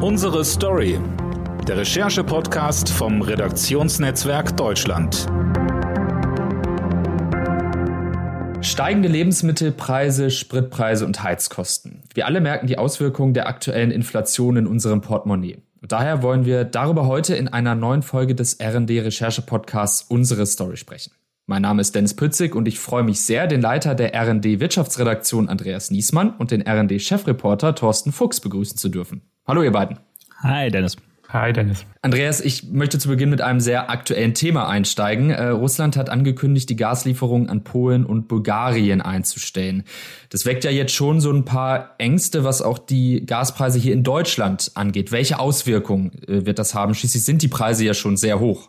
Unsere Story. Der Recherche-Podcast vom Redaktionsnetzwerk Deutschland. Steigende Lebensmittelpreise, Spritpreise und Heizkosten. Wir alle merken die Auswirkungen der aktuellen Inflation in unserem Portemonnaie. daher wollen wir darüber heute in einer neuen Folge des R&D Recherche Podcasts Unsere Story sprechen. Mein Name ist Dennis Pützig und ich freue mich sehr, den Leiter der R&D Wirtschaftsredaktion Andreas Niesmann und den R&D Chefreporter Thorsten Fuchs begrüßen zu dürfen. Hallo ihr beiden. Hi Dennis. Hi Dennis. Andreas, ich möchte zu Beginn mit einem sehr aktuellen Thema einsteigen. Äh, Russland hat angekündigt, die Gaslieferungen an Polen und Bulgarien einzustellen. Das weckt ja jetzt schon so ein paar Ängste, was auch die Gaspreise hier in Deutschland angeht. Welche Auswirkungen äh, wird das haben? Schließlich sind die Preise ja schon sehr hoch.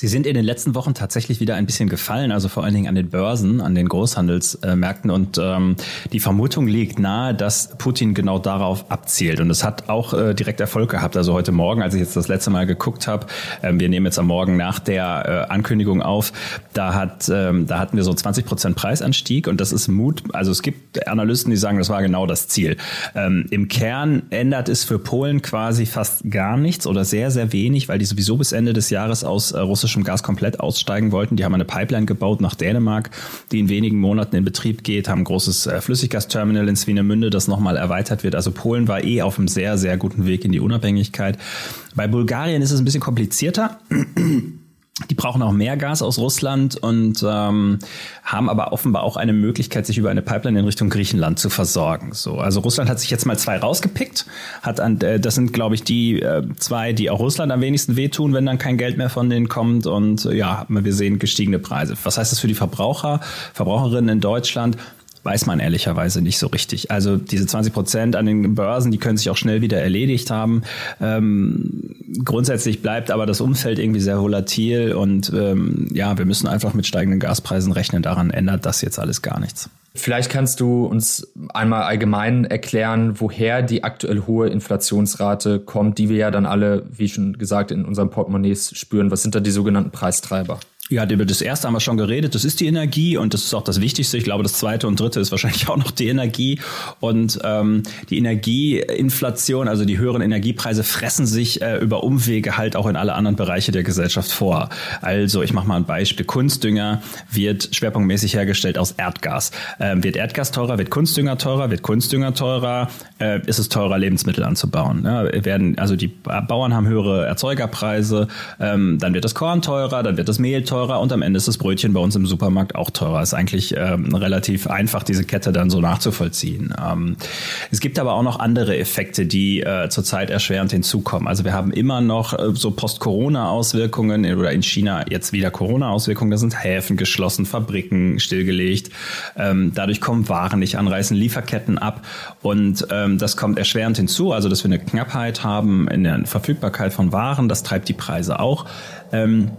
Sie sind in den letzten Wochen tatsächlich wieder ein bisschen gefallen, also vor allen Dingen an den Börsen, an den Großhandelsmärkten. Und ähm, die Vermutung liegt nahe, dass Putin genau darauf abzielt. Und es hat auch äh, direkt Erfolg gehabt. Also heute Morgen, als ich jetzt das letzte Mal geguckt habe, ähm, wir nehmen jetzt am Morgen nach der äh, Ankündigung auf, da hat, ähm, da hatten wir so 20 Prozent Preisanstieg und das ist Mut. Also es gibt Analysten, die sagen, das war genau das Ziel. Ähm, Im Kern ändert es für Polen quasi fast gar nichts oder sehr, sehr wenig, weil die sowieso bis Ende des Jahres aus äh, russischem russischem Gas komplett aussteigen wollten. Die haben eine Pipeline gebaut nach Dänemark, die in wenigen Monaten in Betrieb geht, haben ein großes äh, Flüssiggasterminal in Swinemünde, das nochmal erweitert wird. Also Polen war eh auf einem sehr, sehr guten Weg in die Unabhängigkeit. Bei Bulgarien ist es ein bisschen komplizierter. Die brauchen auch mehr Gas aus Russland und ähm, haben aber offenbar auch eine Möglichkeit, sich über eine Pipeline in Richtung Griechenland zu versorgen. So, also Russland hat sich jetzt mal zwei rausgepickt. Hat an, äh, das sind, glaube ich, die äh, zwei, die auch Russland am wenigsten wehtun, wenn dann kein Geld mehr von denen kommt. Und äh, ja, wir sehen gestiegene Preise. Was heißt das für die Verbraucher, Verbraucherinnen in Deutschland? Weiß man ehrlicherweise nicht so richtig. Also diese 20 Prozent an den Börsen, die können sich auch schnell wieder erledigt haben. Ähm, grundsätzlich bleibt aber das Umfeld irgendwie sehr volatil und ähm, ja, wir müssen einfach mit steigenden Gaspreisen rechnen. Daran ändert das jetzt alles gar nichts. Vielleicht kannst du uns einmal allgemein erklären, woher die aktuell hohe Inflationsrate kommt, die wir ja dann alle, wie schon gesagt, in unserem Portemonnaies spüren. Was sind da die sogenannten Preistreiber? Ja, über das erste haben wir schon geredet. Das ist die Energie und das ist auch das Wichtigste. Ich glaube, das zweite und dritte ist wahrscheinlich auch noch die Energie. Und ähm, die Energieinflation, also die höheren Energiepreise, fressen sich äh, über Umwege halt auch in alle anderen Bereiche der Gesellschaft vor. Also ich mache mal ein Beispiel. Kunstdünger wird schwerpunktmäßig hergestellt aus Erdgas. Ähm, wird Erdgas teurer, wird Kunstdünger teurer, wird Kunstdünger teurer, äh, ist es teurer, Lebensmittel anzubauen. Ja, werden, also die Bauern haben höhere Erzeugerpreise, ähm, dann wird das Korn teurer, dann wird das Mehl teurer teurer und am Ende ist das Brötchen bei uns im Supermarkt auch teurer. Ist eigentlich ähm, relativ einfach, diese Kette dann so nachzuvollziehen. Ähm, es gibt aber auch noch andere Effekte, die äh, zurzeit erschwerend hinzukommen. Also wir haben immer noch äh, so Post-Corona-Auswirkungen oder in China jetzt wieder Corona-Auswirkungen. Da sind Häfen geschlossen, Fabriken stillgelegt. Ähm, dadurch kommen Waren nicht an, reißen Lieferketten ab und ähm, das kommt erschwerend hinzu. Also dass wir eine Knappheit haben in der Verfügbarkeit von Waren, das treibt die Preise auch. Ähm,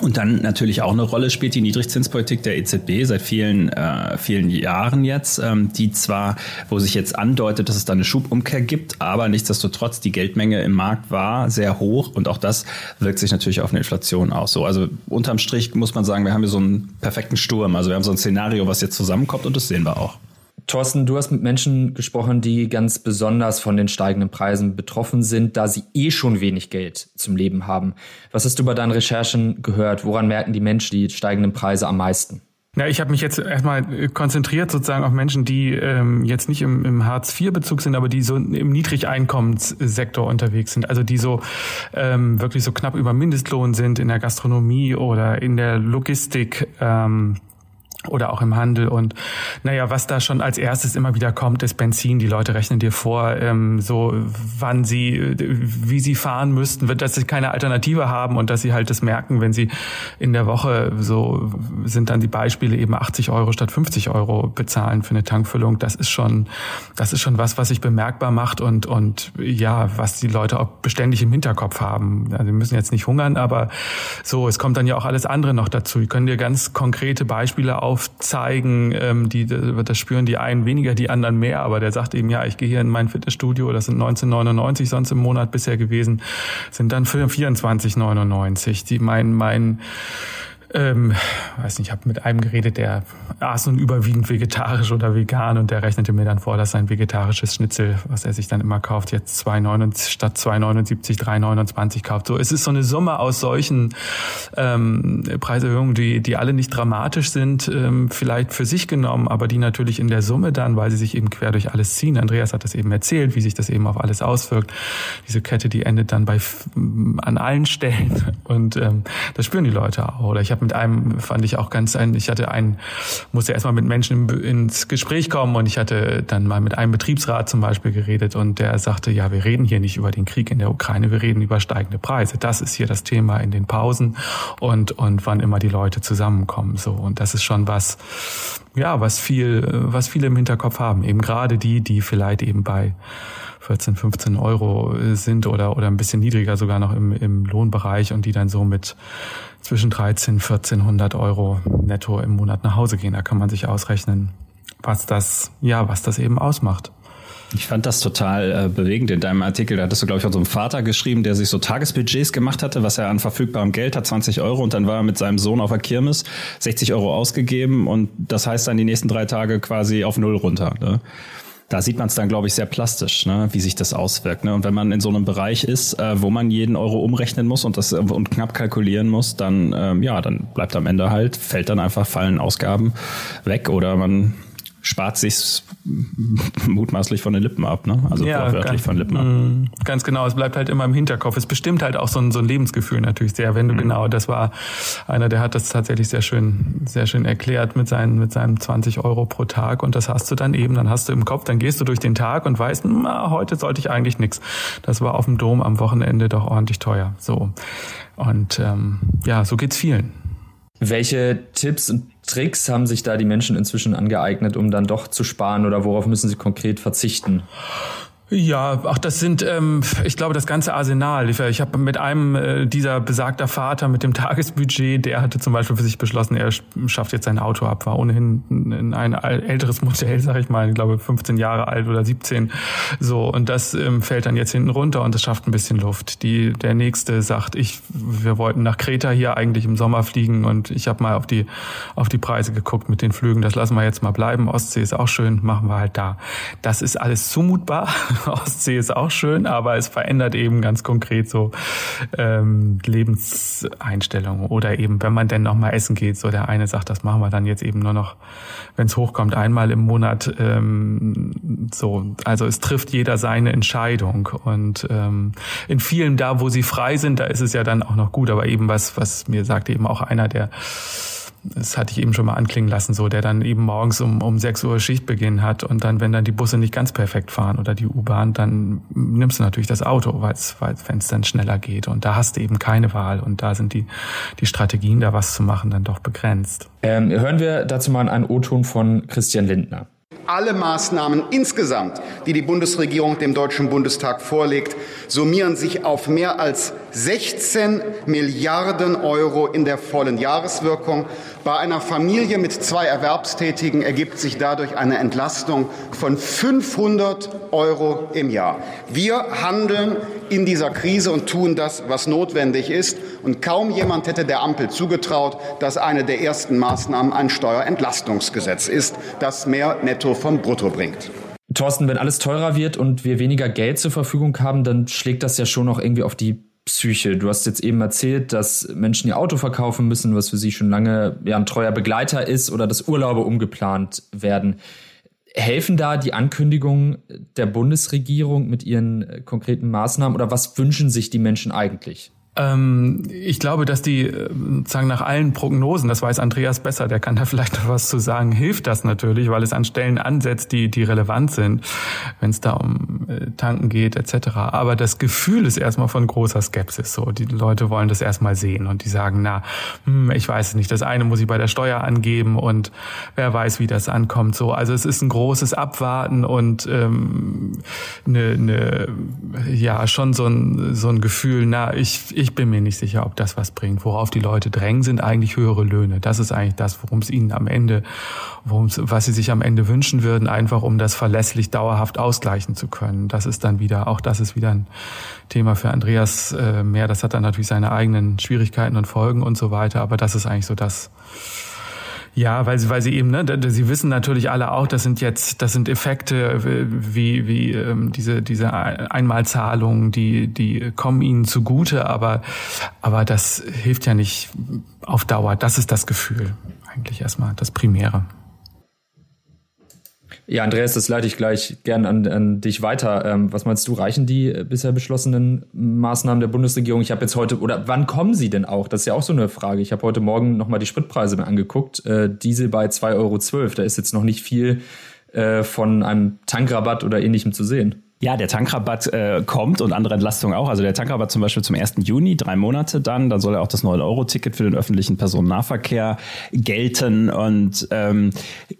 und dann natürlich auch eine Rolle spielt die Niedrigzinspolitik der EZB seit vielen, äh, vielen Jahren jetzt, ähm, die zwar, wo sich jetzt andeutet, dass es da eine Schubumkehr gibt, aber nichtsdestotrotz die Geldmenge im Markt war sehr hoch und auch das wirkt sich natürlich auf eine Inflation aus. So, also unterm Strich muss man sagen, wir haben hier so einen perfekten Sturm. Also wir haben so ein Szenario, was jetzt zusammenkommt und das sehen wir auch. Thorsten, du hast mit Menschen gesprochen, die ganz besonders von den steigenden Preisen betroffen sind, da sie eh schon wenig Geld zum Leben haben. Was hast du bei deinen Recherchen gehört? Woran merken die Menschen die steigenden Preise am meisten? Ja, ich habe mich jetzt erstmal konzentriert sozusagen auf Menschen, die ähm, jetzt nicht im, im Hartz-IV-Bezug sind, aber die so im Niedrigeinkommenssektor unterwegs sind. Also die so ähm, wirklich so knapp über Mindestlohn sind in der Gastronomie oder in der Logistik. Ähm, oder auch im Handel. Und naja, was da schon als erstes immer wieder kommt, ist Benzin. Die Leute rechnen dir vor, ähm, so wann sie, wie sie fahren müssten, dass sie keine Alternative haben und dass sie halt das merken, wenn sie in der Woche so sind dann die Beispiele eben 80 Euro statt 50 Euro bezahlen für eine Tankfüllung. Das ist schon, das ist schon was, was sich bemerkbar macht und, und ja, was die Leute auch beständig im Hinterkopf haben. Also sie müssen jetzt nicht hungern, aber so, es kommt dann ja auch alles andere noch dazu. Ich können dir ganz konkrete Beispiele auf aufzeigen, ähm, die, das spüren die einen weniger, die anderen mehr, aber der sagt eben, ja, ich gehe hier in mein Fitnessstudio, das sind 1999 sonst im Monat bisher gewesen, sind dann 24,99. Die mein, mein Ähm, weiß nicht, ich habe mit einem geredet, der aß nun überwiegend vegetarisch oder vegan und der rechnete mir dann vor, dass sein vegetarisches Schnitzel, was er sich dann immer kauft, jetzt 2,79 statt 2,79 3,29 kauft. So, es ist so eine Summe aus solchen ähm, Preiserhöhungen, die, die alle nicht dramatisch sind, ähm, vielleicht für sich genommen, aber die natürlich in der Summe dann, weil sie sich eben quer durch alles ziehen. Andreas hat das eben erzählt, wie sich das eben auf alles auswirkt. Diese Kette, die endet dann bei an allen Stellen und ähm, das spüren die Leute auch. Oder ich habe mit einem, fand ich auch ganz ein, ich hatte einen, musste erstmal mit Menschen ins Gespräch kommen und ich hatte dann mal mit einem Betriebsrat zum Beispiel geredet und der sagte, ja, wir reden hier nicht über den Krieg in der Ukraine, wir reden über steigende Preise. Das ist hier das Thema in den Pausen und, und wann immer die Leute zusammenkommen. So. Und das ist schon was, ja, was viel, was viele im Hinterkopf haben. Eben gerade die, die vielleicht eben bei 14, 15 Euro sind oder, oder ein bisschen niedriger sogar noch im, im Lohnbereich und die dann so mit zwischen 13, 1400 Euro netto im Monat nach Hause gehen. Da kann man sich ausrechnen, was das, ja, was das eben ausmacht. Ich fand das total äh, bewegend in deinem Artikel. Da hattest du, glaube ich, von so einem Vater geschrieben, der sich so Tagesbudgets gemacht hatte, was er an verfügbarem Geld hat, 20 Euro. Und dann war er mit seinem Sohn auf der Kirmes, 60 Euro ausgegeben. Und das heißt dann die nächsten drei Tage quasi auf Null runter. Ne? Da sieht man es dann, glaube ich, sehr plastisch, ne, wie sich das auswirkt. Ne? Und wenn man in so einem Bereich ist, äh, wo man jeden Euro umrechnen muss und das äh, und knapp kalkulieren muss, dann ähm, ja, dann bleibt am Ende halt, fällt dann einfach, fallen Ausgaben weg oder man spart sich mutmaßlich von den Lippen ab, ne? Also ja, wortwörtlich von Lippen ab. Mm, ganz genau, es bleibt halt immer im Hinterkopf. Es bestimmt halt auch so ein, so ein Lebensgefühl natürlich sehr, wenn du mhm. genau, das war einer, der hat das tatsächlich sehr schön, sehr schön erklärt mit seinen, mit seinem 20 Euro pro Tag und das hast du dann eben, dann hast du im Kopf, dann gehst du durch den Tag und weißt, na, heute sollte ich eigentlich nichts. Das war auf dem Dom am Wochenende doch ordentlich teuer. So. Und ähm, ja, so geht's vielen. Welche Tipps und Tricks haben sich da die Menschen inzwischen angeeignet, um dann doch zu sparen oder worauf müssen sie konkret verzichten? Ja, ach, das sind, ähm, ich glaube, das ganze Arsenal. Ich, habe mit einem äh, dieser besagter Vater mit dem Tagesbudget, der hatte zum Beispiel für sich beschlossen, er schafft jetzt sein Auto ab, war ohnehin ein, ein älteres Modell, sag ich mal, ich glaube 15 Jahre alt oder 17. So, und das ähm, fällt dann jetzt hinten runter und das schafft ein bisschen Luft. Die, der nächste sagt, ich, wir wollten nach Kreta hier eigentlich im Sommer fliegen und ich habe mal auf die, auf die Preise geguckt mit den Flügen. Das lassen wir jetzt mal bleiben. Ostsee ist auch schön, machen wir halt da. Das ist alles zumutbar. Ostsee ist auch schön, aber es verändert eben ganz konkret so ähm, Lebenseinstellungen. Oder eben, wenn man denn noch mal essen geht, so der eine sagt, das machen wir dann jetzt eben nur noch, wenn es hochkommt, einmal im Monat. Ähm, so, also es trifft jeder seine Entscheidung. Und ähm, in vielen da, wo sie frei sind, da ist es ja dann auch noch gut. Aber eben was, was mir sagt eben auch einer, der das hatte ich eben schon mal anklingen lassen, so, der dann eben morgens um, um 6 Uhr Schichtbeginn hat und dann, wenn dann die Busse nicht ganz perfekt fahren oder die U-Bahn, dann nimmst du natürlich das Auto, weil es, wenn es dann schneller geht. Und da hast du eben keine Wahl und da sind die, die Strategien, da was zu machen, dann doch begrenzt. Ähm, hören wir dazu mal einen O-Ton von Christian Lindner. Alle Maßnahmen insgesamt, die die Bundesregierung dem Deutschen Bundestag vorlegt, summieren sich auf mehr als 16 Milliarden Euro in der vollen Jahreswirkung. Bei einer Familie mit zwei Erwerbstätigen ergibt sich dadurch eine Entlastung von 500 Euro im Jahr. Wir handeln in dieser Krise und tun das, was notwendig ist. Und kaum jemand hätte der Ampel zugetraut, dass eine der ersten Maßnahmen ein Steuerentlastungsgesetz ist, das mehr Netto vom Brutto bringt. Thorsten, wenn alles teurer wird und wir weniger Geld zur Verfügung haben, dann schlägt das ja schon auch irgendwie auf die Psyche. Du hast jetzt eben erzählt, dass Menschen ihr Auto verkaufen müssen, was für sie schon lange ja, ein treuer Begleiter ist oder dass Urlaube umgeplant werden. Helfen da die Ankündigungen der Bundesregierung mit ihren äh, konkreten Maßnahmen oder was wünschen sich die Menschen eigentlich? Ähm, ich glaube, dass die, äh, sagen nach allen Prognosen, das weiß Andreas besser, der kann da vielleicht noch was zu sagen, hilft das natürlich, weil es an Stellen ansetzt, die, die relevant sind, wenn es da um äh, Tanken geht etc. Aber das Gefühl ist erstmal von großer Skepsis so. Die Leute wollen das erstmal sehen und die sagen, na, hm, ich weiß es nicht, das eine muss ich bei der Steuer angeben und wer weiß, wie das ankommt. So, also es ist ein großes Abwarten und ähm, ne, ne, ja schon so ein, so ein Gefühl, na, ich ich bin mir nicht sicher, ob das was bringt. Worauf die Leute drängen, sind eigentlich höhere Löhne. Das ist eigentlich das, worum es ihnen am Ende, worum was sie sich am Ende wünschen würden, einfach um das verlässlich dauerhaft ausgleichen zu können. Das ist dann wieder, auch das ist wieder ein Thema für Andreas äh, mehr. Das hat dann natürlich seine eigenen Schwierigkeiten und Folgen und so weiter. Aber das ist eigentlich so das, ja, weil sie, weil sie eben, ne, sie wissen natürlich alle auch, das sind jetzt, das sind Effekte wie wie ähm, diese diese Einmalzahlungen, die die kommen ihnen zugute, aber aber das hilft ja nicht auf Dauer. Das ist das Gefühl eigentlich erstmal das Primäre. Ja, Andreas, das leite ich gleich gern an, an dich weiter. Ähm, was meinst du, reichen die äh, bisher beschlossenen Maßnahmen der Bundesregierung? Ich habe jetzt heute, oder wann kommen sie denn auch? Das ist ja auch so eine Frage. Ich habe heute Morgen nochmal die Spritpreise mir angeguckt. Äh, Diesel bei 2,12 Euro. Da ist jetzt noch nicht viel äh, von einem Tankrabatt oder ähnlichem zu sehen. Ja, der Tankrabatt äh, kommt und andere Entlastungen auch. Also der Tankrabatt zum Beispiel zum 1. Juni, drei Monate dann. Dann soll ja auch das 9-Euro-Ticket für den öffentlichen Personennahverkehr gelten. Und ähm,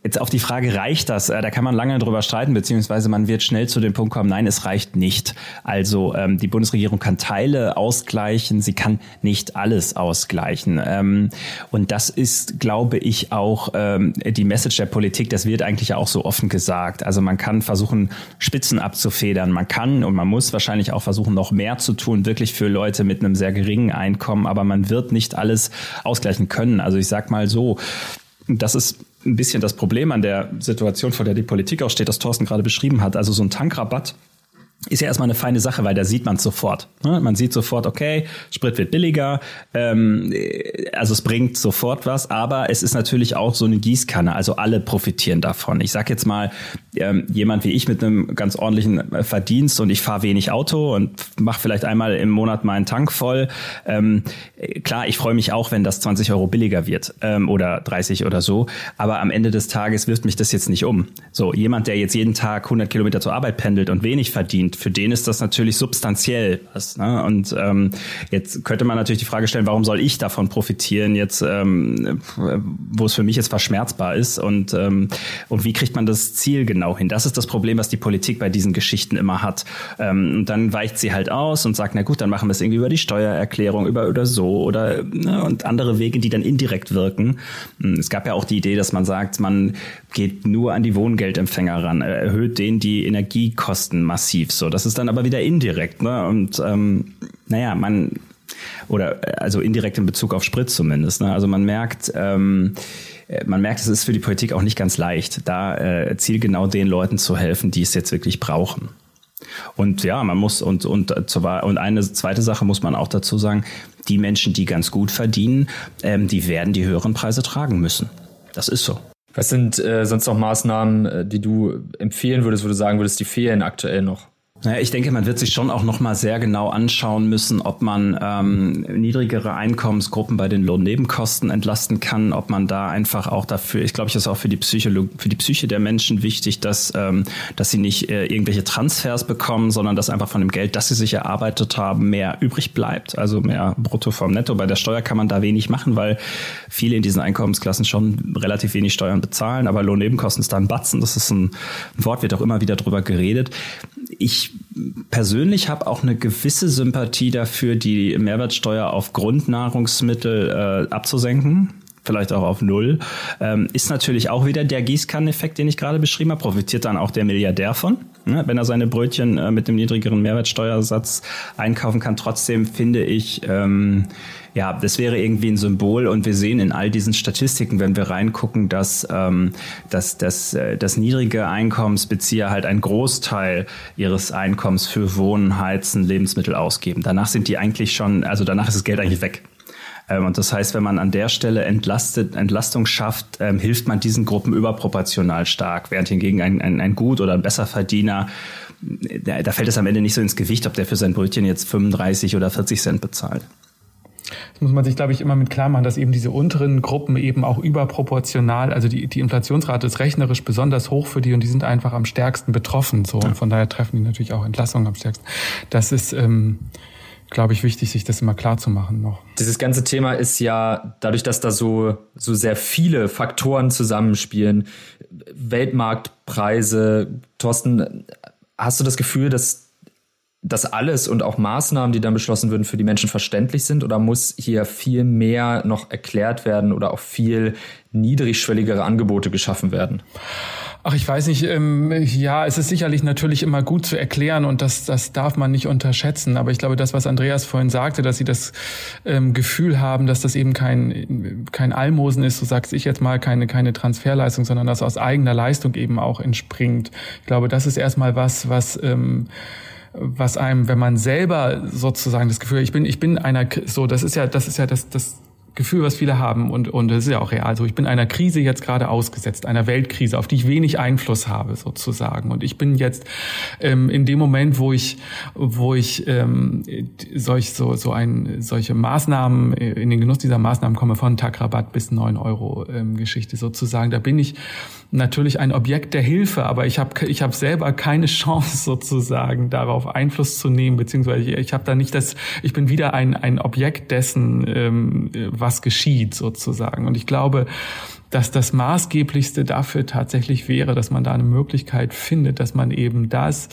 jetzt auf die Frage, reicht das? Äh, da kann man lange drüber streiten, beziehungsweise man wird schnell zu dem Punkt kommen, nein, es reicht nicht. Also ähm, die Bundesregierung kann Teile ausgleichen, sie kann nicht alles ausgleichen. Ähm, und das ist, glaube ich, auch ähm, die Message der Politik. Das wird eigentlich auch so offen gesagt. Also man kann versuchen, Spitzen abzufedern abfedern. Man kann und man muss wahrscheinlich auch versuchen, noch mehr zu tun, wirklich für Leute mit einem sehr geringen Einkommen, aber man wird nicht alles ausgleichen können. Also ich sag mal so, das ist ein bisschen das Problem an der Situation, vor der die Politik auch steht, das Thorsten gerade beschrieben hat. Also so ein Tankrabatt ist ja erstmal eine feine Sache, weil da sieht man es sofort. Ne? Man sieht sofort, okay, Sprit wird billiger, ähm, also es bringt sofort was, aber es ist natürlich auch so eine Gießkanne, also alle profitieren davon. Ich sag jetzt mal, ähm, jemand wie ich mit einem ganz ordentlichen äh, Verdienst und ich fahre wenig Auto und mache vielleicht einmal im Monat meinen Tank voll. Ähm, klar, ich freue mich auch, wenn das 20 Euro billiger wird ähm, oder 30 oder so, aber am Ende des Tages wirft mich das jetzt nicht um. So, jemand, der jetzt jeden Tag 100 Kilometer zur Arbeit pendelt und wenig verdient, für den ist das natürlich substanziell was. Ne? Und ähm, jetzt könnte man natürlich die Frage stellen, warum soll ich davon profitieren, jetzt, ähm, wo es für mich jetzt verschmerzbar ist und, ähm, und wie kriegt man das Ziel genau hin? Das ist das Problem, was die Politik bei diesen Geschichten immer hat. Ähm, und dann weicht sie halt aus und sagt, na gut, dann machen wir es irgendwie über die Steuererklärung, über oder so oder ne, und andere Wege, die dann indirekt wirken. Hm, es gab ja auch die Idee, dass man sagt, man geht nur an die Wohngeldempfänger ran, erhöht denen die Energiekosten massiv. So, das ist dann aber wieder indirekt, ne? Und ähm, naja, man oder also indirekt in Bezug auf Sprit zumindest. Ne? Also man merkt, ähm, man merkt, es ist für die Politik auch nicht ganz leicht, da äh, zielgenau den Leuten zu helfen, die es jetzt wirklich brauchen. Und ja, man muss und und und eine zweite Sache muss man auch dazu sagen: Die Menschen, die ganz gut verdienen, ähm, die werden die höheren Preise tragen müssen. Das ist so. Was sind äh, sonst noch Maßnahmen, äh, die du empfehlen würdest, wo du sagen würdest, die fehlen aktuell noch? Naja, ich denke, man wird sich schon auch nochmal sehr genau anschauen müssen, ob man ähm, niedrigere Einkommensgruppen bei den Lohnnebenkosten entlasten kann, ob man da einfach auch dafür, ich glaube, ich ist auch für die Psychologie, für die Psyche der Menschen wichtig, dass, ähm, dass sie nicht äh, irgendwelche Transfers bekommen, sondern dass einfach von dem Geld, das sie sich erarbeitet haben, mehr übrig bleibt, also mehr Brutto vom Netto. Bei der Steuer kann man da wenig machen, weil viele in diesen Einkommensklassen schon relativ wenig Steuern bezahlen, aber Lohnnebenkosten ist da ein Batzen, das ist ein, ein Wort, wird auch immer wieder drüber geredet. Ich persönlich habe auch eine gewisse Sympathie dafür, die Mehrwertsteuer auf Grundnahrungsmittel äh, abzusenken vielleicht auch auf Null, ähm, ist natürlich auch wieder der Gießkanneneffekt, den ich gerade beschrieben habe, profitiert dann auch der Milliardär von, ne, wenn er seine Brötchen äh, mit dem niedrigeren Mehrwertsteuersatz einkaufen kann. Trotzdem finde ich, ähm, ja, das wäre irgendwie ein Symbol und wir sehen in all diesen Statistiken, wenn wir reingucken, dass, ähm, dass, dass, äh, dass niedrige Einkommensbezieher halt einen Großteil ihres Einkommens für Wohnen, Heizen, Lebensmittel ausgeben. Danach sind die eigentlich schon, also danach ist das Geld eigentlich weg. Ähm, und das heißt, wenn man an der Stelle entlastet, Entlastung schafft, ähm, hilft man diesen Gruppen überproportional stark, während hingegen ein, ein, ein Gut oder ein Besserverdiener da, da fällt es am Ende nicht so ins Gewicht, ob der für sein Brötchen jetzt 35 oder 40 Cent bezahlt. Das muss man sich, glaube ich, immer mit klar machen, dass eben diese unteren Gruppen eben auch überproportional, also die, die Inflationsrate ist rechnerisch besonders hoch für die und die sind einfach am stärksten betroffen. So. Und von daher treffen die natürlich auch Entlassungen am stärksten. Das ist, ähm, glaube ich, wichtig, sich das immer klar zu machen noch. Dieses ganze Thema ist ja dadurch, dass da so, so sehr viele Faktoren zusammenspielen, Weltmarktpreise, Thorsten, hast du das Gefühl, dass dass alles und auch Maßnahmen, die dann beschlossen würden, für die Menschen verständlich sind? Oder muss hier viel mehr noch erklärt werden oder auch viel niedrigschwelligere Angebote geschaffen werden? Ach, ich weiß nicht. Ähm, ja, es ist sicherlich natürlich immer gut zu erklären und das, das darf man nicht unterschätzen. Aber ich glaube, das, was Andreas vorhin sagte, dass sie das ähm, Gefühl haben, dass das eben kein, kein Almosen ist, so sag's ich jetzt mal, keine, keine Transferleistung, sondern das aus eigener Leistung eben auch entspringt. Ich glaube, das ist erstmal was, was ähm, was einem, wenn man selber sozusagen das Gefühl, ich bin, ich bin einer, so, das ist ja, das ist ja das, das Gefühl, was viele haben und, und das ist ja auch real. So, ich bin einer Krise jetzt gerade ausgesetzt, einer Weltkrise, auf die ich wenig Einfluss habe sozusagen. Und ich bin jetzt ähm, in dem Moment, wo ich, wo ich ähm, solch, so, so ein, solche Maßnahmen, äh, in den Genuss dieser Maßnahmen komme, von Tagrabatt bis neun Euro ähm, Geschichte sozusagen, da bin ich natürlich ein Objekt der Hilfe, aber ich habe ich hab selber keine Chance sozusagen darauf Einfluss zu nehmen, beziehungsweise ich, ich habe da nicht das, ich bin wieder ein, ein Objekt dessen, ähm, was geschieht sozusagen. Und ich glaube, dass das Maßgeblichste dafür tatsächlich wäre, dass man da eine Möglichkeit findet, dass man eben das,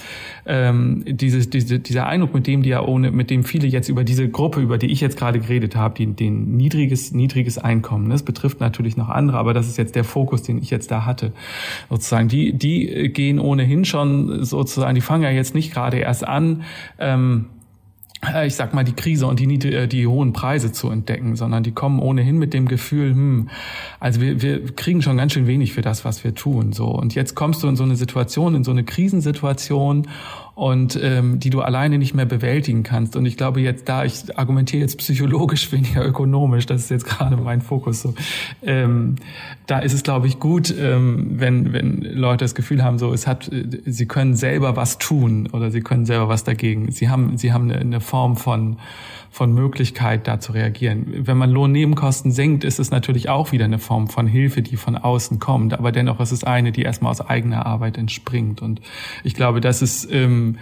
ähm, dieses, diese, dieser Eindruck, mit dem die ja ohne, mit dem viele jetzt über diese Gruppe, über die ich jetzt gerade geredet habe, die, den niedriges, niedriges Einkommen, das betrifft natürlich noch andere, aber das ist jetzt der Fokus, den ich jetzt da hatte, sozusagen. Die, die gehen ohnehin schon sozusagen, die fangen ja jetzt nicht gerade erst an, ähm, äh, ich sag mal, die Krise und die, äh, die hohen Preise zu entdecken, sondern die kommen ohnehin mit dem Gefühl, hm, also wir, wir kriegen schon ganz schön wenig für das, was wir tun. So. Und jetzt kommst du in so eine Situation, in so eine Krisensituation und ähm, die du alleine nicht mehr bewältigen kannst. Und ich glaube jetzt da, ich argumentiere jetzt psychologisch weniger ökonomisch, das ist jetzt gerade mein Fokus so. Ähm, da ist es, glaube ich, gut, ähm, wenn, wenn Leute das Gefühl haben, so es hat, sie können selber was tun oder sie können selber was dagegen. Sie haben, sie haben eine, eine Form von von Möglichkeit, da zu reagieren. Wenn man Lohnnebenkosten senkt, ist es natürlich auch wieder eine Form von Hilfe, die von außen kommt. Aber dennoch ist es eine, die erstmal aus eigener Arbeit entspringt. Und ich glaube, das ist ähm,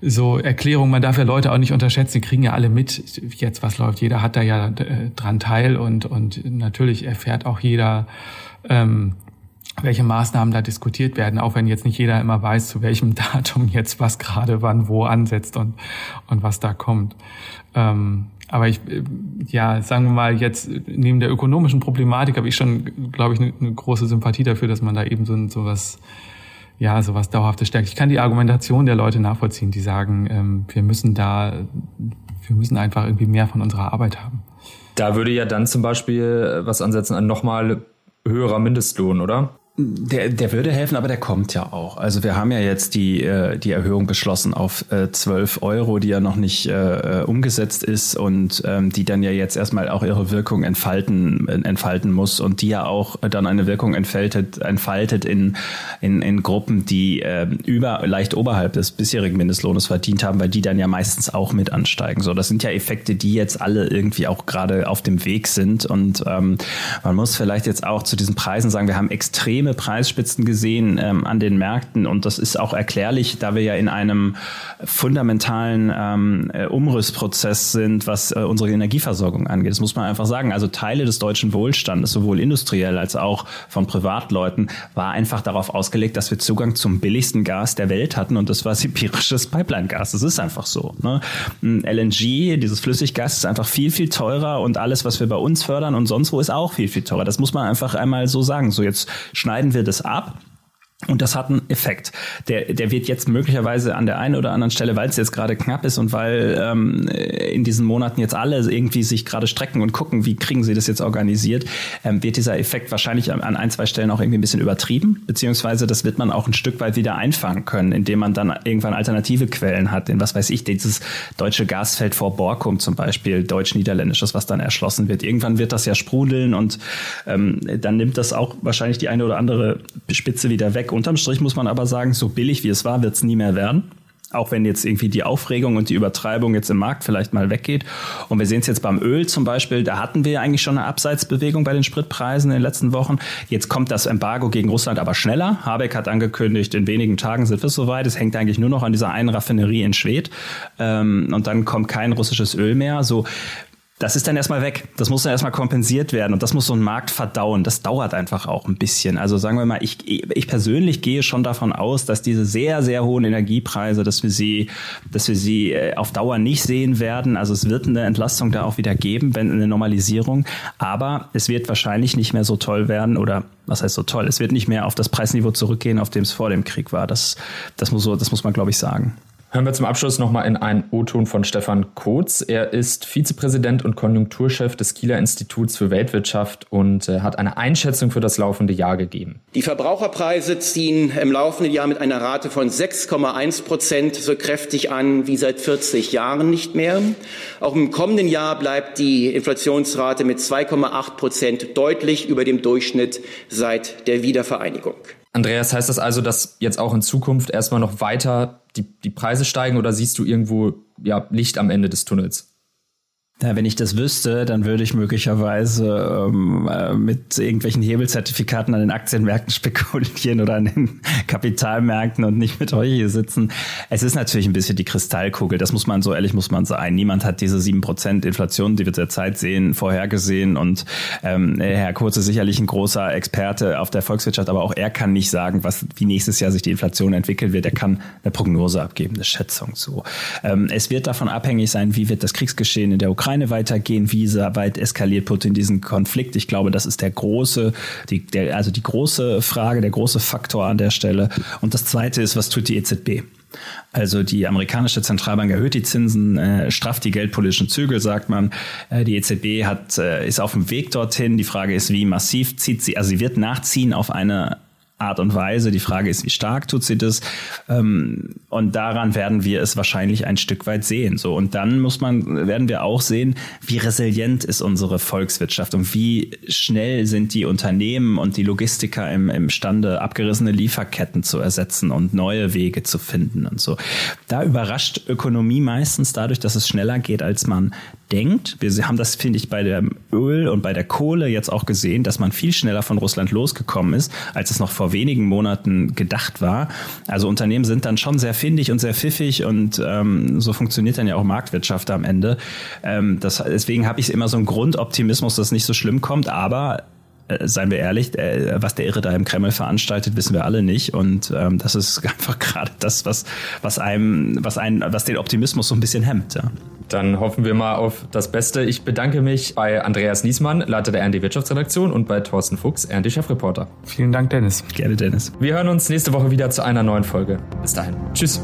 so Erklärung. Man darf ja Leute auch nicht unterschätzen. Die kriegen ja alle mit, jetzt was läuft. Jeder hat da ja äh, dran teil und und natürlich erfährt auch jeder. Ähm, welche Maßnahmen da diskutiert werden, auch wenn jetzt nicht jeder immer weiß, zu welchem Datum jetzt was gerade wann wo ansetzt und, und was da kommt. Ähm, aber ich, äh, ja, sagen wir mal, jetzt neben der ökonomischen Problematik habe ich schon, glaube ich, eine, eine, große Sympathie dafür, dass man da eben so, so was, ja, so was Dauerhaftes stärkt. Ich kann die Argumentation der Leute nachvollziehen, die sagen, ähm, wir müssen da, wir müssen einfach irgendwie mehr von unserer Arbeit haben. Da würde ja dann zum Beispiel was ansetzen an nochmal höherer Mindestlohn, oder? Der, der würde helfen, aber der kommt ja auch. Also wir haben ja jetzt die, äh, die Erhöhung beschlossen auf äh, 12 Euro, die ja noch nicht äh, umgesetzt ist und ähm, die dann ja jetzt erstmal auch ihre Wirkung entfalten, entfalten muss und die ja auch dann eine Wirkung entfaltet, entfaltet in, in, in Gruppen, die äh, über, leicht oberhalb des bisherigen Mindestlohnes verdient haben, weil die dann ja meistens auch mit ansteigen. So, das sind ja Effekte, die jetzt alle irgendwie auch gerade auf dem Weg sind und ähm, man muss vielleicht jetzt auch zu diesen Preisen sagen, wir haben extreme extreme Preisspitzen gesehen ähm, an den Märkten und das ist auch erklärlich, da wir ja in einem fundamentalen ähm, äh, Umrissprozess sind, was äh, unsere Energieversorgung angeht. Das muss man einfach sagen. Also Teile des deutschen Wohlstandes, sowohl industriell als auch von Privatleuten, war einfach darauf ausgelegt, dass wir Zugang zum billigsten Gas der Welt hatten und das war sibirisches Pipeline-Gas. Das ist einfach so. Ne? LNG, dieses Flüssiggas, ist einfach viel, viel teurer und alles, was wir bei uns fördern und sonst wo, ist auch viel, viel teurer. Das muss man einfach einmal so sagen. So jetzt schneiden schneiden wir das ab. Und das hat einen Effekt. Der, der wird jetzt möglicherweise an der einen oder anderen Stelle, weil es jetzt gerade knapp ist und weil ähm, in diesen Monaten jetzt alle irgendwie sich gerade strecken und gucken, wie kriegen sie das jetzt organisiert, ähm, wird dieser Effekt wahrscheinlich an ein, zwei Stellen auch irgendwie ein bisschen übertrieben. Beziehungsweise das wird man auch ein Stück weit wieder einfangen können, indem man dann irgendwann alternative Quellen hat. In was weiß ich, dieses deutsche Gasfeld vor Borkum zum Beispiel, deutsch-niederländisches, was dann erschlossen wird. Irgendwann wird das ja sprudeln und ähm, dann nimmt das auch wahrscheinlich die eine oder andere Spitze wieder weg Unterm Strich muss man aber sagen, so billig wie es war, wird es nie mehr werden. Auch wenn jetzt irgendwie die Aufregung und die Übertreibung jetzt im Markt vielleicht mal weggeht. Und wir sehen es jetzt beim Öl zum Beispiel, da hatten wir eigentlich schon eine Abseitsbewegung bei den Spritpreisen in den letzten Wochen. Jetzt kommt das Embargo gegen Russland aber schneller. Habeck hat angekündigt, in wenigen Tagen sind wir soweit. Es hängt eigentlich nur noch an dieser einen Raffinerie in Schwedt. Ähm, und dann kommt kein russisches Öl mehr. So, das ist dann erstmal weg. Das muss dann erstmal kompensiert werden und das muss so ein Markt verdauen. Das dauert einfach auch ein bisschen. Also sagen wir mal, ich, ich persönlich gehe schon davon aus, dass diese sehr, sehr hohen Energiepreise, dass wir sie, dass wir sie äh, auf Dauer nicht sehen werden. Also es wird eine Entlastung da auch wieder geben, wenn eine Normalisierung. Aber es wird wahrscheinlich nicht mehr so toll werden oder was heißt so toll? Es wird nicht mehr auf das Preisniveau zurückgehen, auf dem es vor dem Krieg war. Das, das muss so, das muss man glaube ich sagen. Hören wir zum Abschluss nochmal in einen O-Ton von Stefan Kotz. Er ist Vizepräsident und Konjunkturchef des Kieler Instituts für Weltwirtschaft und äh, hat eine Einschätzung für das laufende Jahr gegeben. Die Verbraucherpreise ziehen im laufenden Jahr mit einer Rate von 6,1 Prozent so kräftig an wie seit 40 Jahren nicht mehr. Auch im kommenden Jahr bleibt die Inflationsrate mit 2,8 Prozent deutlich über dem Durchschnitt seit der Wiedervereinigung. Andreas, heißt das also, dass jetzt auch in Zukunft erstmal noch weiter die, die Preise steigen oder siehst du irgendwo ja, Licht am Ende des Tunnels? Ja, wenn ich das wüsste, dann würde ich möglicherweise ähm, äh, mit irgendwelchen Hebelzertifikaten an den Aktienmärkten spekulieren oder an den Kapitalmärkten und nicht mit euch hier sitzen. Es ist natürlich ein bisschen die Kristallkugel, das muss man so ehrlich muss man sein. Niemand hat diese sieben Prozent Inflation, die wir derzeit sehen, vorhergesehen. Und ähm, Herr Kurz ist sicherlich ein großer Experte auf der Volkswirtschaft, aber auch er kann nicht sagen, was wie nächstes Jahr sich die Inflation entwickeln wird. Er kann eine Prognose abgeben, eine Schätzung so. Ähm, es wird davon abhängig sein, wie wird das Kriegsgeschehen in der Ukraine Ukraine weitergehen? Wie weit eskaliert Putin diesen Konflikt? Ich glaube, das ist der große, die, der, also die große Frage, der große Faktor an der Stelle. Und das zweite ist, was tut die EZB? Also die amerikanische Zentralbank erhöht die Zinsen, äh, strafft die geldpolitischen Zügel, sagt man. Äh, die EZB hat, äh, ist auf dem Weg dorthin. Die Frage ist, wie massiv zieht sie, also sie wird nachziehen auf eine Art und Weise. Die Frage ist, wie stark tut sie das? Ähm, und daran werden wir es wahrscheinlich ein Stück weit sehen. So und dann muss man werden wir auch sehen, wie resilient ist unsere Volkswirtschaft und wie schnell sind die Unternehmen und die Logistiker im, imstande, abgerissene Lieferketten zu ersetzen und neue Wege zu finden und so. Da überrascht Ökonomie meistens dadurch, dass es schneller geht, als man denkt. Wir haben das, finde ich, bei dem Öl und bei der Kohle jetzt auch gesehen, dass man viel schneller von Russland losgekommen ist, als es noch vor wenigen Monaten gedacht war. Also Unternehmen sind dann schon sehr findig und sehr pfiffig und ähm, so funktioniert dann ja auch Marktwirtschaft am Ende. Ähm, das, deswegen habe ich immer so einen Grundoptimismus, dass es nicht so schlimm kommt, aber äh, seien wir ehrlich, äh, was der Irre da im Kreml veranstaltet, wissen wir alle nicht. Und ähm, das ist einfach gerade das, was, was einem, was einen, was den Optimismus so ein bisschen hemmt. Ja. Dann hoffen wir mal auf das Beste. Ich bedanke mich bei Andreas Niesmann, Leiter der RND Wirtschaftsredaktion und bei Thorsten Fuchs, RND Chefreporter. Vielen Dank, Dennis. Gerne, Dennis. Wir hören uns nächste Woche wieder zu einer neuen Folge. Bis dahin. Tschüss.